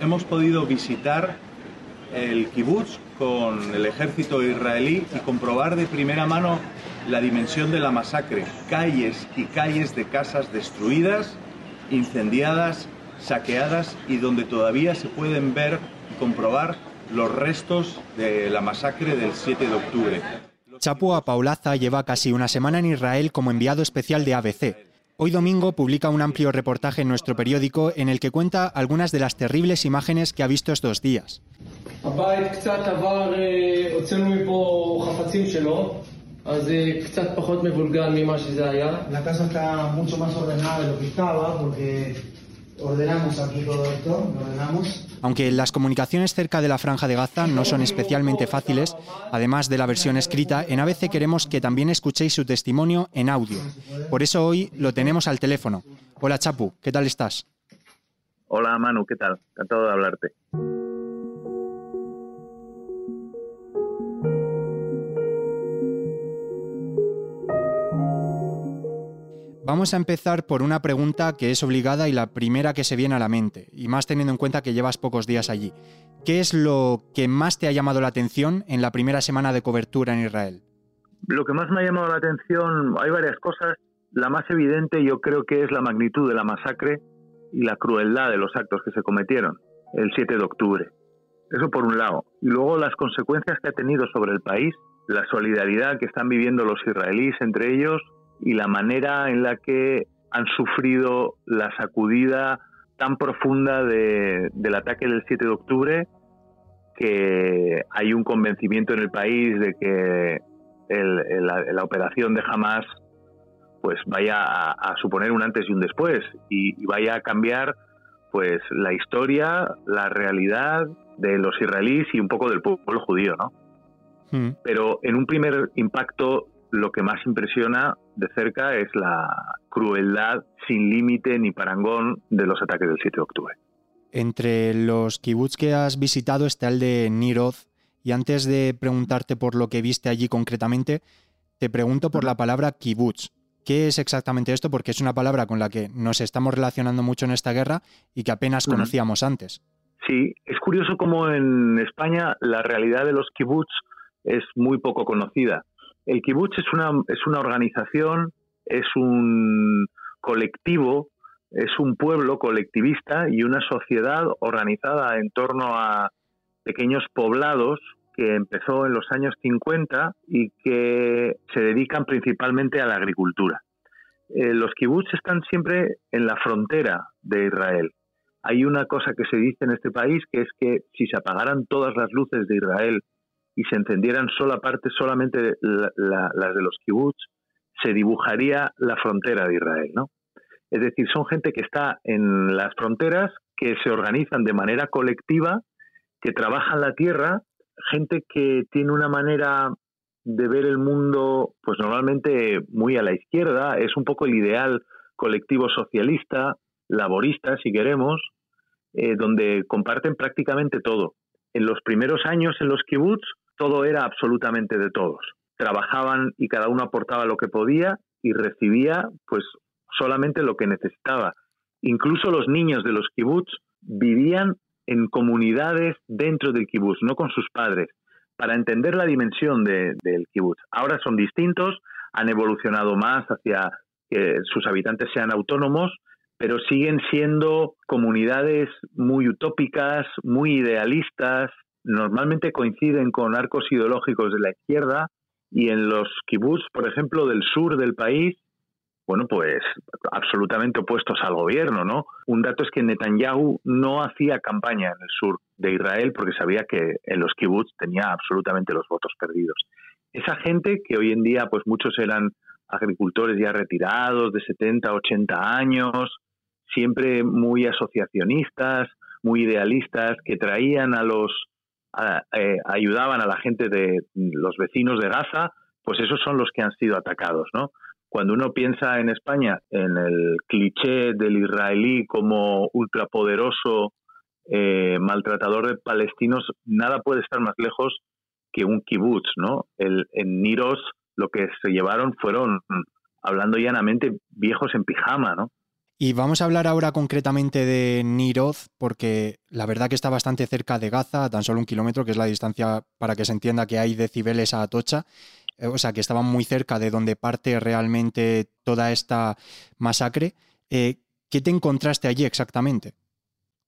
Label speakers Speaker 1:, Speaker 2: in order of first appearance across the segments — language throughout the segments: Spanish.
Speaker 1: hemos podido visitar el kibutz con el ejército israelí y comprobar de primera mano la dimensión de la masacre. Calles y calles de casas destruidas, incendiadas, saqueadas y donde todavía se pueden ver y comprobar los restos de la masacre del 7 de octubre.
Speaker 2: Chapua Paulaza lleva casi una semana en Israel como enviado especial de ABC. Hoy domingo publica un amplio reportaje en nuestro periódico en el que cuenta algunas de las terribles imágenes que ha visto estos días.
Speaker 3: La casa está mucho más ordenada de lo que estaba porque ordenamos aquí todo esto, lo ordenamos.
Speaker 2: Aunque las comunicaciones cerca de la franja de Gaza no son especialmente fáciles, además de la versión escrita, en ABC queremos que también escuchéis su testimonio en audio. Por eso hoy lo tenemos al teléfono. Hola Chapu, ¿qué tal estás?
Speaker 4: Hola Manu, ¿qué tal? Encantado de hablarte.
Speaker 2: Vamos a empezar por una pregunta que es obligada y la primera que se viene a la mente, y más teniendo en cuenta que llevas pocos días allí. ¿Qué es lo que más te ha llamado la atención en la primera semana de cobertura en Israel?
Speaker 4: Lo que más me ha llamado la atención, hay varias cosas. La más evidente yo creo que es la magnitud de la masacre y la crueldad de los actos que se cometieron el 7 de octubre. Eso por un lado. Y luego las consecuencias que ha tenido sobre el país, la solidaridad que están viviendo los israelíes entre ellos y la manera en la que han sufrido la sacudida tan profunda del ataque del 7 de octubre que hay un convencimiento en el país de que la, operación de Hamas pues vaya a, suponer un antes y un después y, vaya a cambiar pues la historia, la realidad de los israelíes y un poco del pueblo judío, ¿no? Hmm. Pero en un primer impacto lo que más impresiona de cerca es la crueldad sin límite ni parangón de los ataques del 7 de octubre.
Speaker 2: Entre los kibbutz que has visitado está el de Niroz. Y antes de preguntarte por lo que viste allí concretamente, te pregunto por la palabra kibbutz. ¿Qué es exactamente esto? Porque es una palabra con la que nos estamos relacionando mucho en esta guerra y que apenas conocíamos antes.
Speaker 4: Sí, es curioso cómo en España la realidad de los kibbutz es muy poco conocida. El kibutz es una, es una organización, es un colectivo, es un pueblo colectivista y una sociedad organizada en torno a pequeños poblados que empezó en los años 50 y que se dedican principalmente a la agricultura. Eh, los kibbutz están siempre en la frontera de Israel. Hay una cosa que se dice en este país que es que si se apagaran todas las luces de Israel y se encendieran sola parte, solamente las de los kibbutz, se dibujaría la frontera de Israel, ¿no? Es decir, son gente que está en las fronteras, que se organizan de manera colectiva, que trabajan la tierra, gente que tiene una manera de ver el mundo, pues normalmente muy a la izquierda, es un poco el ideal colectivo socialista, laborista, si queremos, eh, donde comparten prácticamente todo. En los primeros años en los kibbutz todo era absolutamente de todos. Trabajaban y cada uno aportaba lo que podía y recibía pues solamente lo que necesitaba. Incluso los niños de los kibbutz vivían en comunidades dentro del kibbutz, no con sus padres, para entender la dimensión del kibbutz. Ahora son distintos, han evolucionado más hacia que sus habitantes sean autónomos, pero siguen siendo comunidades muy utópicas, muy idealistas, normalmente coinciden con arcos ideológicos de la izquierda y en los kibbutz, por ejemplo, del sur del país, bueno, pues absolutamente opuestos al gobierno, ¿no? Un dato es que Netanyahu no hacía campaña en el sur de Israel porque sabía que en los kibbutz tenía absolutamente los votos perdidos. Esa gente que hoy en día, pues muchos eran agricultores ya retirados de 70, 80 años, siempre muy asociacionistas, muy idealistas, que traían a los eh, ayudaban a la gente de los vecinos de Gaza, pues esos son los que han sido atacados, ¿no? Cuando uno piensa en España en el cliché del israelí como ultrapoderoso eh, maltratador de palestinos, nada puede estar más lejos que un kibutz, ¿no? El, en Niros lo que se llevaron fueron, hablando llanamente, viejos en pijama, ¿no?
Speaker 2: Y vamos a hablar ahora concretamente de Niroz, porque la verdad que está bastante cerca de Gaza, tan solo un kilómetro, que es la distancia para que se entienda que hay decibeles a Atocha. Eh, o sea, que estaban muy cerca de donde parte realmente toda esta masacre. Eh, ¿Qué te encontraste allí exactamente?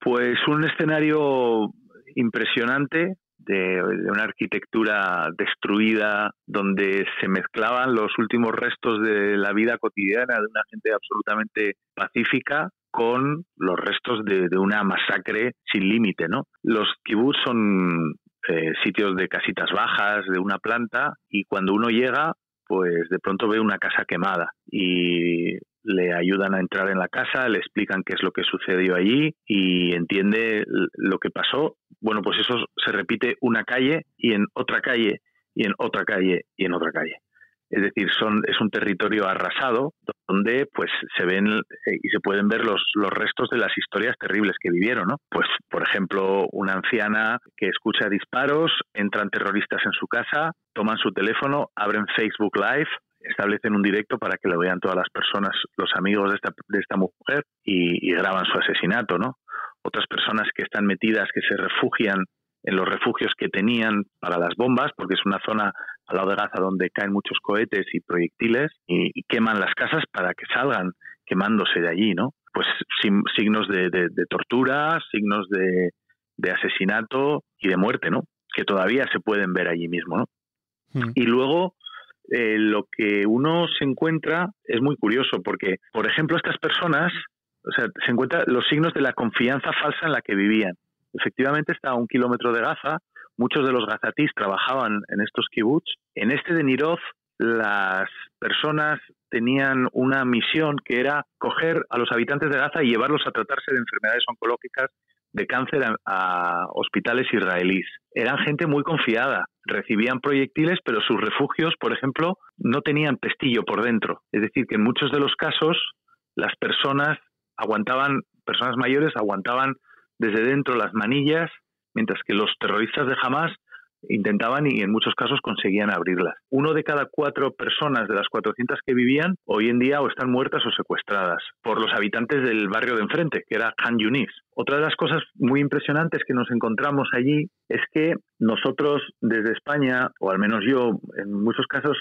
Speaker 4: Pues un escenario impresionante, de, una arquitectura destruida, donde se mezclaban los últimos restos de la vida cotidiana de una gente absolutamente pacífica con los restos de, una masacre sin límite, ¿no? Los kibbutz son eh, sitios de casitas bajas, de una planta, y cuando uno llega, pues de pronto ve una casa quemada y le ayudan a entrar en la casa, le explican qué es lo que sucedió allí y entiende lo que pasó. Bueno, pues eso se repite una calle y en otra calle y en otra calle y en otra calle. Es decir, son, es un territorio arrasado donde pues se ven eh, y se pueden ver los, los restos de las historias terribles que vivieron, ¿no? Pues, por ejemplo, una anciana que escucha disparos, entran terroristas en su casa, toman su teléfono, abren Facebook Live, establecen un directo para que lo vean todas las personas, los amigos de esta, de esta mujer y, graban su asesinato, ¿no? Otras personas que están metidas, que se refugian en los refugios que tenían para las bombas, porque es una zona al lado de Gaza donde caen muchos cohetes y proyectiles y, queman las casas para que salgan quemándose de allí, ¿no? Pues signos de, tortura, signos de, de, asesinato y de muerte, ¿no? Que todavía se pueden ver allí mismo, ¿no? Hmm. Y luego eh, lo que uno se encuentra es muy curioso, porque, por ejemplo, estas personas, o sea, se encuentran los signos de la confianza falsa en la que vivían. Efectivamente, está a un kilómetro de Gaza, muchos de los gazatís trabajaban en estos kibbutz. En este de Niroz, las personas tenían una misión que era coger a los habitantes de Gaza y llevarlos a tratarse de enfermedades oncológicas de cáncer a, hospitales israelíes. Eran gente muy confiada, recibían proyectiles, pero sus refugios, por ejemplo, no tenían pestillo por dentro. Es decir, que en muchos de los casos las personas aguantaban, personas mayores aguantaban desde dentro las manillas, mientras que los terroristas de Hamas intentaban y en muchos casos conseguían abrirlas. Uno de cada cuatro personas de las 400 que vivían hoy en día o están muertas o secuestradas por los habitantes del barrio de enfrente, que era Han Yunis. Otra de las cosas muy impresionantes que nos encontramos allí es que nosotros desde España, o al menos yo, en muchos casos,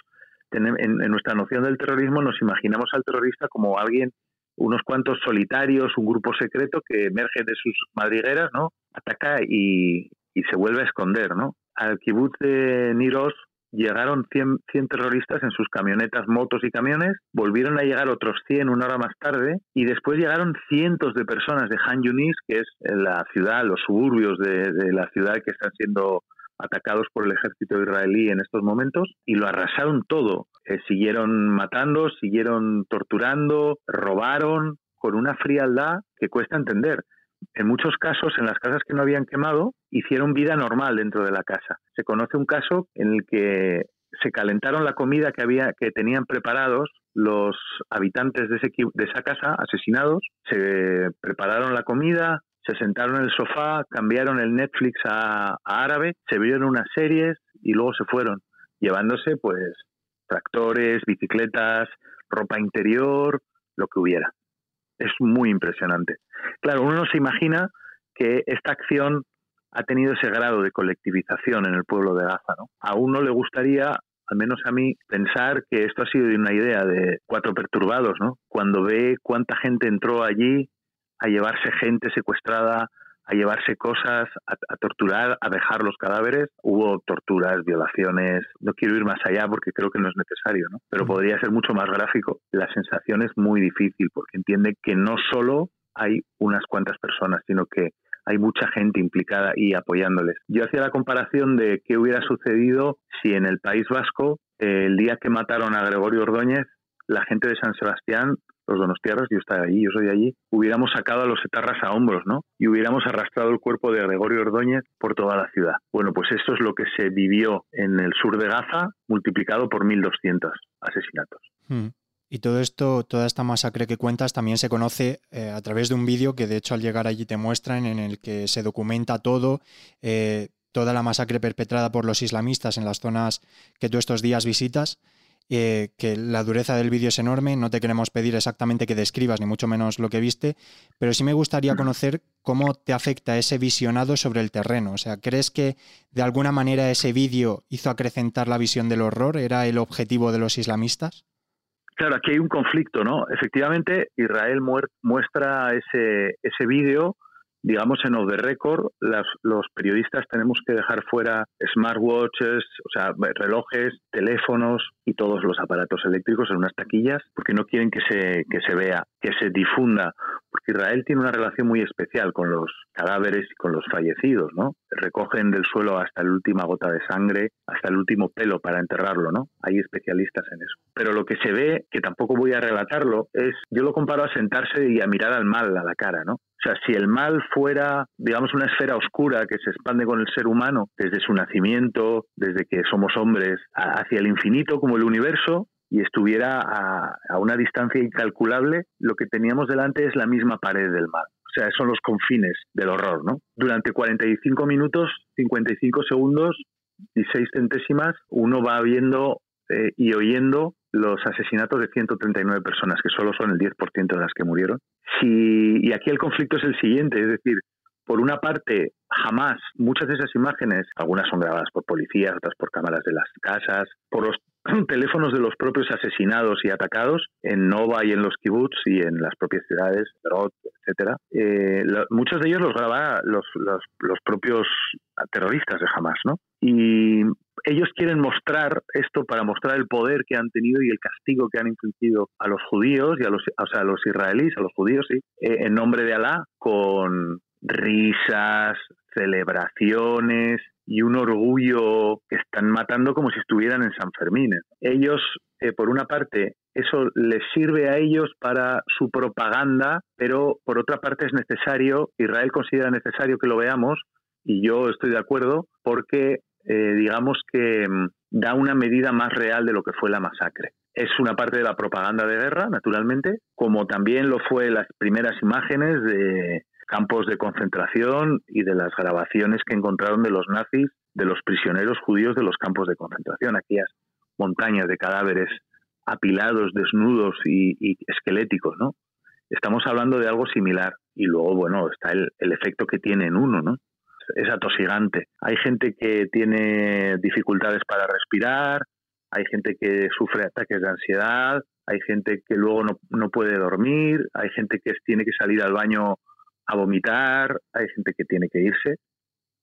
Speaker 4: en, nuestra noción del terrorismo nos imaginamos al terrorista como alguien unos cuantos solitarios, un grupo secreto que emerge de sus madrigueras, ¿no? Ataca y, y se vuelve a esconder, ¿no? Al kibutz de Niros llegaron 100, 100, terroristas en sus camionetas, motos y camiones, volvieron a llegar otros 100 una hora más tarde y después llegaron cientos de personas de Han Yunis, que es la ciudad, los suburbios de, la ciudad que están siendo atacados por el ejército israelí en estos momentos y lo arrasaron todo. Eh, siguieron matando, siguieron torturando, robaron con una frialdad que cuesta entender en muchos casos, en las casas que no habían quemado, hicieron vida normal dentro de la casa. Se conoce un caso en el que se calentaron la comida que había que tenían preparados los habitantes de, ese, de esa casa asesinados, se prepararon la comida, se sentaron en el sofá, cambiaron el Netflix a, a árabe, se vieron unas series y luego se fueron, llevándose pues tractores, bicicletas, ropa interior, lo que hubiera es muy impresionante. Claro, uno no se imagina que esta acción ha tenido ese grado de colectivización en el pueblo de Gaza. ¿no? A uno le gustaría, al menos a mí, pensar que esto ha sido una idea de cuatro perturbados, ¿no? Cuando ve cuánta gente entró allí a llevarse gente secuestrada, a llevarse cosas, a, torturar, a dejar los cadáveres. Hubo torturas, violaciones. No quiero ir más allá porque creo que no es necesario, ¿no? Pero podría ser mucho más gráfico. La sensación es muy difícil porque entiende que no solo hay unas cuantas personas, sino que hay mucha gente implicada y apoyándoles. Yo hacía la comparación de qué hubiera sucedido si en el País Vasco, el día que mataron a Gregorio Ordóñez, la gente de San Sebastián los donostiarras, yo estaba allí, yo soy allí, hubiéramos sacado a los etarras a hombros, ¿no? Y hubiéramos arrastrado el cuerpo de Gregorio Ordóñez por toda la ciudad. Bueno, pues esto es lo que se vivió en el sur de Gaza, multiplicado por 1.200 asesinatos.
Speaker 2: Hmm. Y todo esto, toda esta masacre que cuentas también se conoce eh, a través de un vídeo que de hecho al llegar allí te muestran en el que se documenta todo, eh, toda la masacre perpetrada por los islamistas en las zonas que tú estos días visitas. Eh, que la dureza del vídeo es enorme, no te queremos pedir exactamente que describas, ni mucho menos lo que viste, pero sí me gustaría conocer cómo te afecta ese visionado sobre el terreno. O sea, ¿crees que de alguna manera ese vídeo hizo acrecentar la visión del horror? ¿Era el objetivo de los islamistas?
Speaker 4: Claro, aquí hay un conflicto, ¿no? Efectivamente, Israel muestra ese, ese vídeo digamos, en off the record, los periodistas tenemos que dejar fuera smartwatches, o sea, relojes, teléfonos y todos los aparatos eléctricos en unas taquillas, porque no quieren que se, que se vea, que se difunda, Israel tiene una relación muy especial con los cadáveres y con los fallecidos, ¿no? Recogen del suelo hasta la última gota de sangre, hasta el último pelo para enterrarlo, ¿no? Hay especialistas en eso. Pero lo que se ve, que tampoco voy a relatarlo, es, yo lo comparo a sentarse y a mirar al mal a la cara, ¿no? O sea, si el mal fuera, digamos, una esfera oscura que se expande con el ser humano desde su nacimiento, desde que somos hombres, hacia el infinito como el universo, y estuviera a, una distancia incalculable, lo que teníamos delante es la misma pared del mal. O sea, son los confines del horror, ¿no? Durante 45 minutos, 55 segundos y 6 centésimas, uno va viendo eh, y oyendo los asesinatos de 139 personas, que solo son el 10% de las que murieron. Si, y aquí el conflicto es el siguiente, es decir, por una parte, jamás muchas de esas imágenes, algunas son grabadas por policías, otras por cámaras de las casas, por los teléfonos de los propios asesinados y atacados en Nova y en los kibbutz y en las propias ciudades, Rot, etcétera. Eh, muchos de ellos los graba los, los, los, propios terroristas de Hamas, ¿no? Y ellos quieren mostrar esto para mostrar el poder que han tenido y el castigo que han infligido a los judíos y a los, o sea, a los israelíes, a los judíos, sí, eh, en nombre de Alá, con risas, celebraciones y un orgullo que están matando como si estuvieran en San Fermín. Ellos, eh, por una parte, eso les sirve a ellos para su propaganda, pero por otra parte es necesario, Israel considera necesario que lo veamos, y yo estoy de acuerdo, porque eh, digamos que mm, da una medida más real de lo que fue la masacre. Es una parte de la propaganda de guerra, naturalmente, como también lo fue las primeras imágenes de campos de concentración y de las grabaciones que encontraron de los nazis de los prisioneros judíos de los campos de concentración, aquellas montañas de cadáveres apilados, desnudos y, esqueléticos, ¿no? Estamos hablando de algo similar y luego, bueno, está el, el efecto que tiene en uno, ¿no? es atosigante. Hay gente que tiene dificultades para respirar, hay gente que sufre ataques de ansiedad, hay gente que luego no, puede dormir, hay gente que tiene que salir al baño a vomitar, hay gente que tiene que irse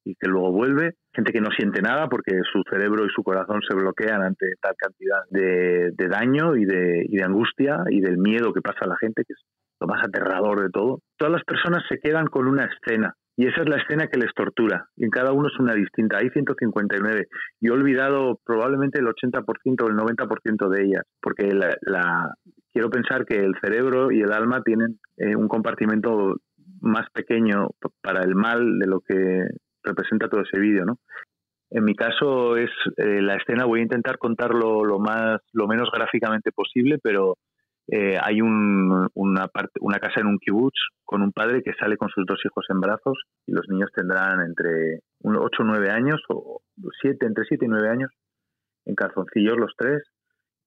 Speaker 4: y que luego vuelve, gente que no siente nada porque su cerebro y su corazón se bloquean ante tal cantidad de, daño y de, y de angustia y del miedo que pasa a la gente, que es lo más aterrador de todo. Todas las personas se quedan con una escena y esa es la escena que les tortura. Y en cada uno es una distinta. Hay 159. Yo he olvidado probablemente el 80% o el 90% de ellas, porque la, quiero pensar que el cerebro y el alma tienen eh, un compartimento más pequeño para el mal de lo que representa todo ese vídeo, ¿no? En mi caso es eh, la escena, voy a intentar contarlo lo más, lo menos gráficamente posible, pero eh, hay una, parte, una casa en un kibutz con un padre que sale con sus dos hijos en brazos y los niños tendrán entre 8 o 9 años, o siete, entre 7 y 9 años, en calzoncillos los tres,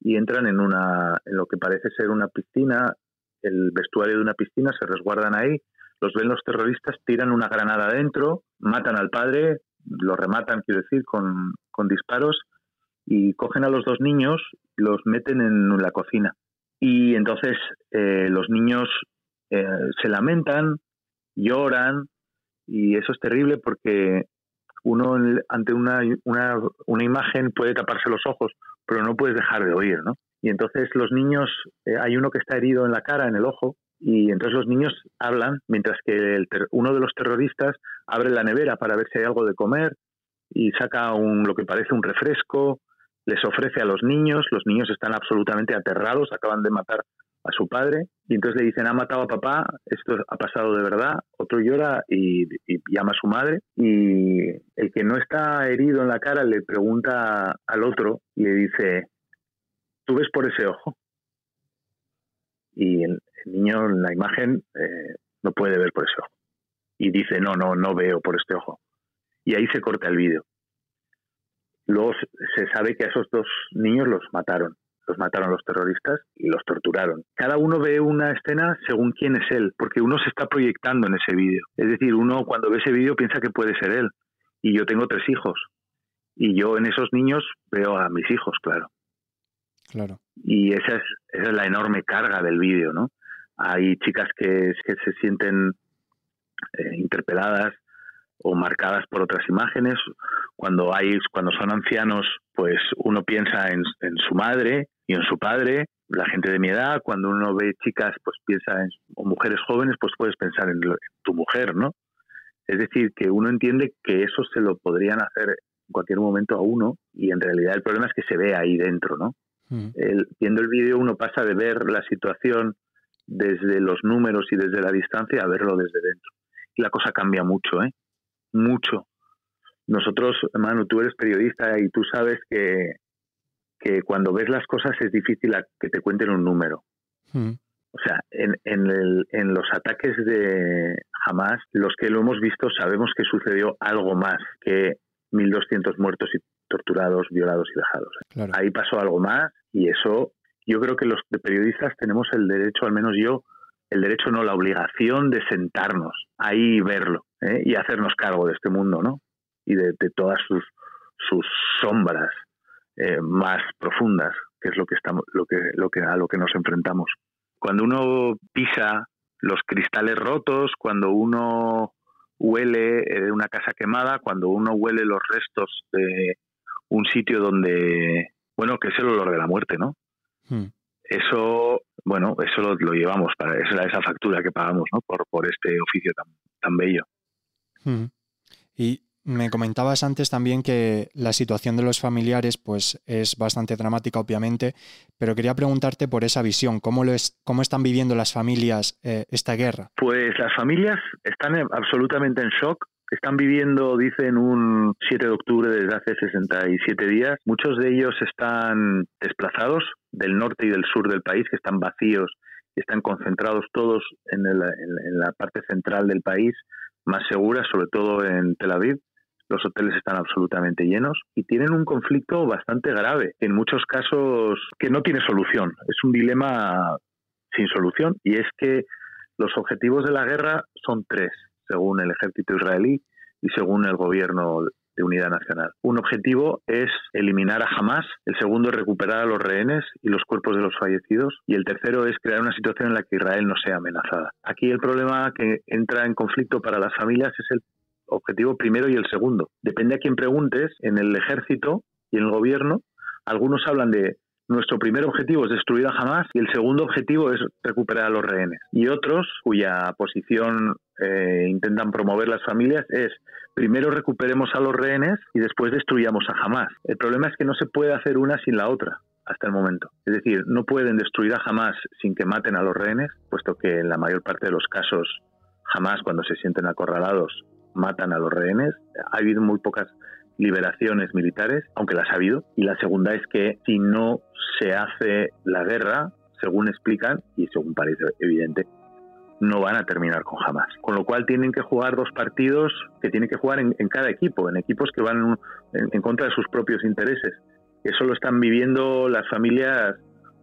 Speaker 4: y entran en, una, en lo que parece ser una piscina, el vestuario de una piscina, se resguardan ahí, los ven los terroristas, tiran una granada adentro, matan al padre, lo rematan, quiero decir, con, con disparos, y cogen a los dos niños, los meten en la cocina y entonces eh, los niños eh, se lamentan, lloran, y eso es terrible porque uno ante una, una, una, imagen puede taparse los ojos, pero no puedes dejar de oír, ¿no? Y entonces los niños, eh, hay uno que está herido en la cara, en el ojo, y entonces los niños hablan mientras que el uno de los terroristas abre la nevera para ver si hay algo de comer y saca un, lo que parece un refresco les ofrece a los niños, los niños están absolutamente aterrados, acaban de matar a su padre y entonces le dicen ha matado a papá, esto ha pasado de verdad, otro llora y, llama a su madre y el que no está herido en la cara le pregunta al otro y le dice, ¿tú ves por ese ojo? Y niño en la imagen eh, no puede ver por ese ojo y dice, no, no, no veo por este ojo. Y ahí se corta el vídeo. Luego se sabe que a esos dos niños los mataron, los mataron los terroristas y los torturaron. Cada uno ve una escena según quién es él, porque uno se está proyectando en ese vídeo. Es decir, uno cuando ve ese vídeo piensa que puede ser él. Y yo tengo tres hijos. Y yo en esos niños veo a mis hijos, claro.
Speaker 2: Claro.
Speaker 4: Y esa es, esa es la enorme carga del vídeo, ¿no? Hay chicas que, que se sienten eh, interpeladas o marcadas por otras imágenes. Cuando hay, cuando son ancianos, pues uno piensa en, en, su madre y en su padre. La gente de mi edad, cuando uno ve chicas, pues piensa en o mujeres jóvenes, pues puedes pensar en, tu mujer, ¿no? Es decir, que uno entiende que eso se lo podrían hacer en cualquier momento a uno y en realidad el problema es que se ve ahí dentro, ¿no? Mm. El, viendo el vídeo uno pasa de ver la situación desde los números y desde la distancia a verlo desde dentro. Y la cosa cambia mucho, ¿eh? Mucho. Nosotros, Manu, tú eres periodista y tú sabes que, que cuando ves las cosas es difícil que te cuenten un número. Mm. O sea, en, en, el, en, los ataques de Hamas, los que lo hemos visto sabemos que sucedió algo más que 1.200 muertos y torturados, violados y dejados. Ahí pasó algo más y eso yo creo que los periodistas tenemos el derecho, al menos yo, el derecho no, la obligación de sentarnos ahí y verlo ¿eh? y hacernos cargo de este mundo, ¿no? Y de, todas sus, sus sombras eh, más profundas, que es lo que estamos, lo que, lo que a lo que nos enfrentamos. Cuando uno pisa los cristales rotos, cuando uno huele eh, una casa quemada, cuando uno huele los restos de un sitio donde, bueno, que es el olor de la muerte, ¿no? Hmm. Eso, bueno, eso lo, llevamos para esa, esa factura que pagamos, ¿no? Por, por este oficio tan, tan bello.
Speaker 2: Hmm. Y me comentabas antes también que la situación de los familiares pues es bastante dramática obviamente, pero quería preguntarte por esa visión, ¿cómo, lo es, cómo están viviendo las familias eh, esta guerra?
Speaker 4: Pues las familias están absolutamente en shock están viviendo, dicen, un 7 de octubre desde hace 67 días. Muchos de ellos están desplazados del norte y del sur del país, que están vacíos están concentrados todos en, en la parte central del país, más segura, sobre todo en Tel Aviv. Los hoteles están absolutamente llenos y tienen un conflicto bastante grave, en muchos casos que no tiene solución. Es un dilema sin solución y es que los objetivos de la guerra son tres según el ejército israelí y según el gobierno de unidad nacional. Un objetivo es eliminar a Hamas, el segundo es recuperar a los rehenes y los cuerpos de los fallecidos y el tercero es crear una situación en la que Israel no sea amenazada. Aquí el problema que entra en conflicto para las familias es el objetivo primero y el segundo. Depende a quién preguntes, en el ejército y en el gobierno, algunos hablan de nuestro primer objetivo es destruir a Hamas y el segundo objetivo es recuperar a los rehenes. Y otros, cuya posición eh, intentan promover las familias, es primero recuperemos a los rehenes y después destruyamos a Hamas. El problema es que no se puede hacer una sin la otra hasta el momento. Es decir, no pueden destruir a Hamas sin que maten a los rehenes, puesto que en la mayor parte de los casos Hamas, cuando se sienten acorralados, matan a los rehenes. Ha habido muy pocas liberaciones militares, aunque las ha habido. Y la segunda es que si no se hace la guerra, según explican, y según parece evidente, no van a terminar con jamás. Con lo cual tienen que jugar dos partidos que tienen que jugar en, cada equipo, en equipos que van en, contra de sus propios intereses. Eso lo están viviendo las familias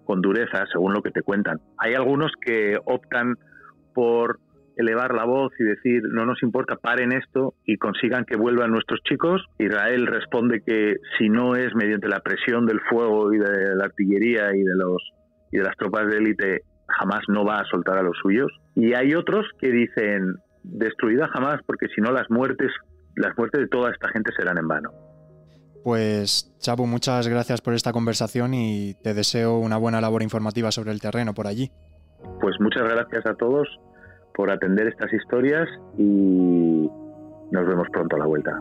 Speaker 4: con dureza, según lo que te cuentan. Hay algunos que optan por elevar la voz y decir no nos importa, paren esto y consigan que vuelvan nuestros chicos. Israel responde que si no es mediante la presión del fuego y de la artillería y de los y de las tropas de élite, jamás no va a soltar a los suyos. Y hay otros que dicen destruida jamás porque si no las muertes las muertes de toda esta gente serán en vano.
Speaker 2: Pues Chapu, muchas gracias por esta conversación y te deseo una buena labor informativa sobre el terreno por allí.
Speaker 4: Pues muchas gracias a todos por atender estas historias y nos vemos pronto a la vuelta.